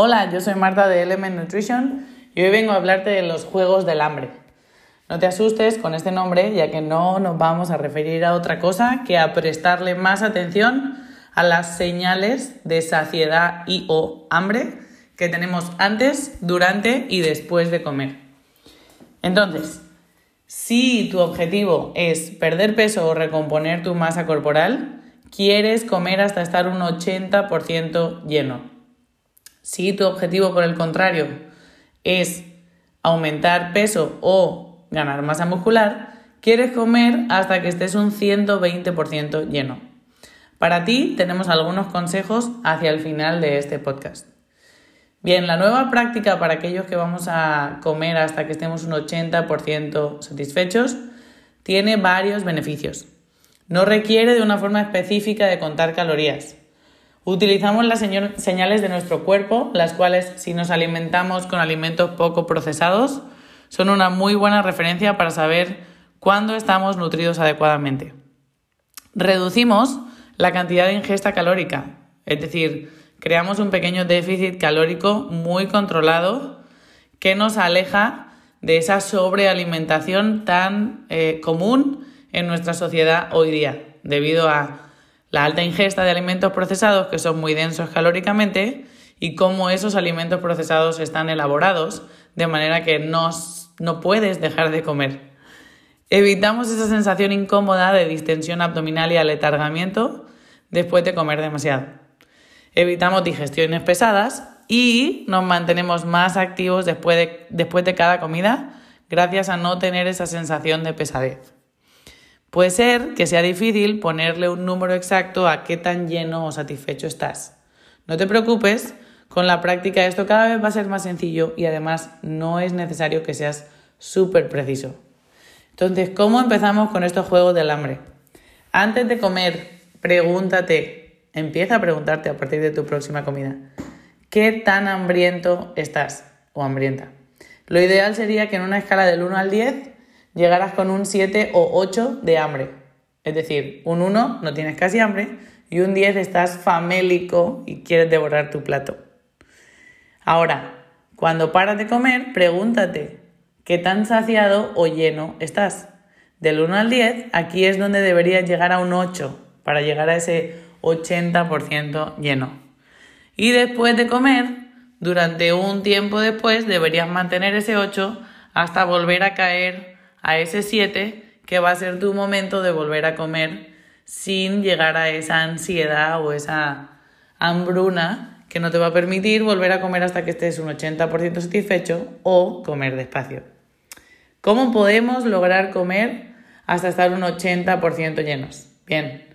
Hola, yo soy Marta de Element Nutrition y hoy vengo a hablarte de los juegos del hambre. No te asustes con este nombre, ya que no nos vamos a referir a otra cosa que a prestarle más atención a las señales de saciedad y o hambre que tenemos antes, durante y después de comer. Entonces, si tu objetivo es perder peso o recomponer tu masa corporal, quieres comer hasta estar un 80% lleno. Si tu objetivo, por el contrario, es aumentar peso o ganar masa muscular, quieres comer hasta que estés un 120% lleno. Para ti tenemos algunos consejos hacia el final de este podcast. Bien, la nueva práctica para aquellos que vamos a comer hasta que estemos un 80% satisfechos tiene varios beneficios. No requiere de una forma específica de contar calorías. Utilizamos las señales de nuestro cuerpo, las cuales si nos alimentamos con alimentos poco procesados, son una muy buena referencia para saber cuándo estamos nutridos adecuadamente. Reducimos la cantidad de ingesta calórica, es decir, creamos un pequeño déficit calórico muy controlado que nos aleja de esa sobrealimentación tan eh, común en nuestra sociedad hoy día, debido a la alta ingesta de alimentos procesados que son muy densos calóricamente y cómo esos alimentos procesados están elaborados de manera que no, no puedes dejar de comer. Evitamos esa sensación incómoda de distensión abdominal y aletargamiento después de comer demasiado. Evitamos digestiones pesadas y nos mantenemos más activos después de, después de cada comida gracias a no tener esa sensación de pesadez. Puede ser que sea difícil ponerle un número exacto a qué tan lleno o satisfecho estás. No te preocupes, con la práctica esto cada vez va a ser más sencillo y además no es necesario que seas súper preciso. Entonces, ¿cómo empezamos con estos juegos del hambre? Antes de comer, pregúntate, empieza a preguntarte a partir de tu próxima comida, ¿qué tan hambriento estás o hambrienta? Lo ideal sería que en una escala del 1 al 10 llegarás con un 7 o 8 de hambre. Es decir, un 1 no tienes casi hambre y un 10 estás famélico y quieres devorar tu plato. Ahora, cuando paras de comer, pregúntate, ¿qué tan saciado o lleno estás? Del 1 al 10, aquí es donde deberías llegar a un 8 para llegar a ese 80% lleno. Y después de comer, durante un tiempo después, deberías mantener ese 8 hasta volver a caer a ese 7 que va a ser tu momento de volver a comer sin llegar a esa ansiedad o esa hambruna que no te va a permitir volver a comer hasta que estés un 80% satisfecho o comer despacio. ¿Cómo podemos lograr comer hasta estar un 80% llenos? Bien,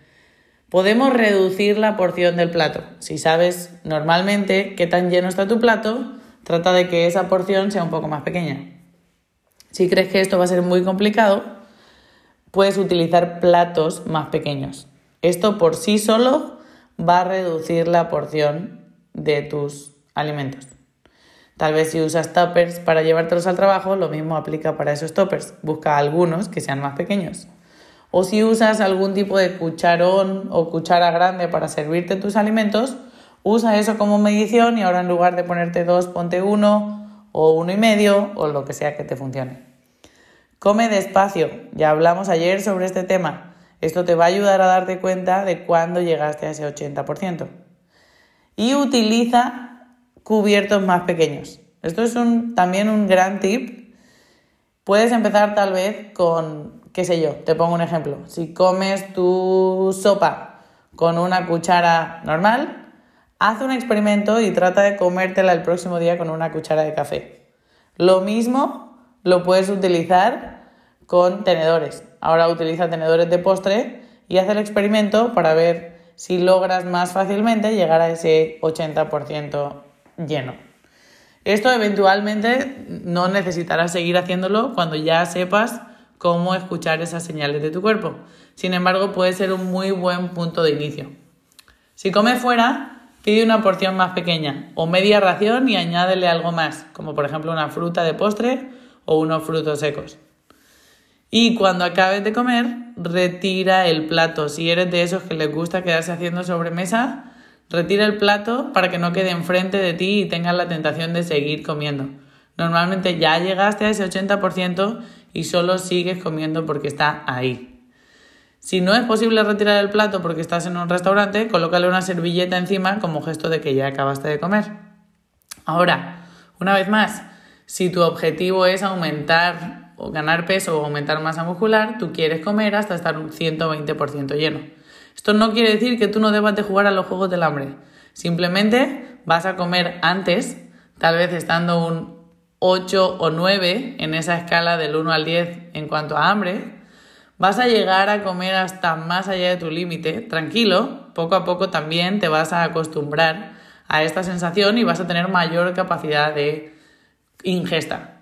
podemos reducir la porción del plato. Si sabes normalmente qué tan lleno está tu plato, trata de que esa porción sea un poco más pequeña. Si crees que esto va a ser muy complicado, puedes utilizar platos más pequeños. Esto por sí solo va a reducir la porción de tus alimentos. Tal vez si usas toppers para llevártelos al trabajo, lo mismo aplica para esos toppers. Busca algunos que sean más pequeños. O si usas algún tipo de cucharón o cuchara grande para servirte tus alimentos, usa eso como medición y ahora en lugar de ponerte dos, ponte uno o uno y medio o lo que sea que te funcione. Come despacio, ya hablamos ayer sobre este tema. Esto te va a ayudar a darte cuenta de cuándo llegaste a ese 80%. Y utiliza cubiertos más pequeños. Esto es un, también un gran tip. Puedes empezar tal vez con, qué sé yo, te pongo un ejemplo. Si comes tu sopa con una cuchara normal, Haz un experimento y trata de comértela el próximo día con una cuchara de café. Lo mismo lo puedes utilizar con tenedores. Ahora utiliza tenedores de postre y haz el experimento para ver si logras más fácilmente llegar a ese 80% lleno. Esto eventualmente no necesitarás seguir haciéndolo cuando ya sepas cómo escuchar esas señales de tu cuerpo. Sin embargo, puede ser un muy buen punto de inicio. Si comes fuera, Pide una porción más pequeña o media ración y añádele algo más, como por ejemplo una fruta de postre o unos frutos secos. Y cuando acabes de comer, retira el plato. Si eres de esos que les gusta quedarse haciendo sobremesa, Retira el plato para que no quede enfrente de ti y tengas la tentación de seguir comiendo. Normalmente ya llegaste a ese 80% y solo sigues comiendo porque está ahí. Si no es posible retirar el plato porque estás en un restaurante, colócale una servilleta encima como gesto de que ya acabaste de comer. Ahora, una vez más, si tu objetivo es aumentar o ganar peso o aumentar masa muscular, tú quieres comer hasta estar un 120% lleno. Esto no quiere decir que tú no debas de jugar a los juegos del hambre. Simplemente vas a comer antes, tal vez estando un 8 o 9 en esa escala del 1 al 10 en cuanto a hambre, vas a llegar a comer hasta más allá de tu límite. Tranquilo, poco a poco también te vas a acostumbrar a esta sensación y vas a tener mayor capacidad de ingesta.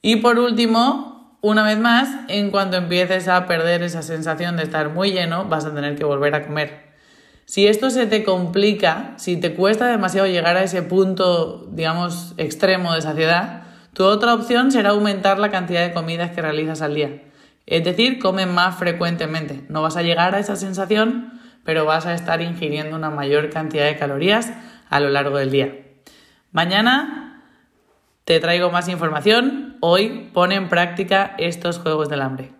Y por último, una vez más, en cuanto empieces a perder esa sensación de estar muy lleno, vas a tener que volver a comer. Si esto se te complica, si te cuesta demasiado llegar a ese punto, digamos, extremo de saciedad, tu otra opción será aumentar la cantidad de comidas que realizas al día. Es decir, come más frecuentemente. No vas a llegar a esa sensación, pero vas a estar ingiriendo una mayor cantidad de calorías a lo largo del día. Mañana te traigo más información. Hoy pone en práctica estos juegos del hambre.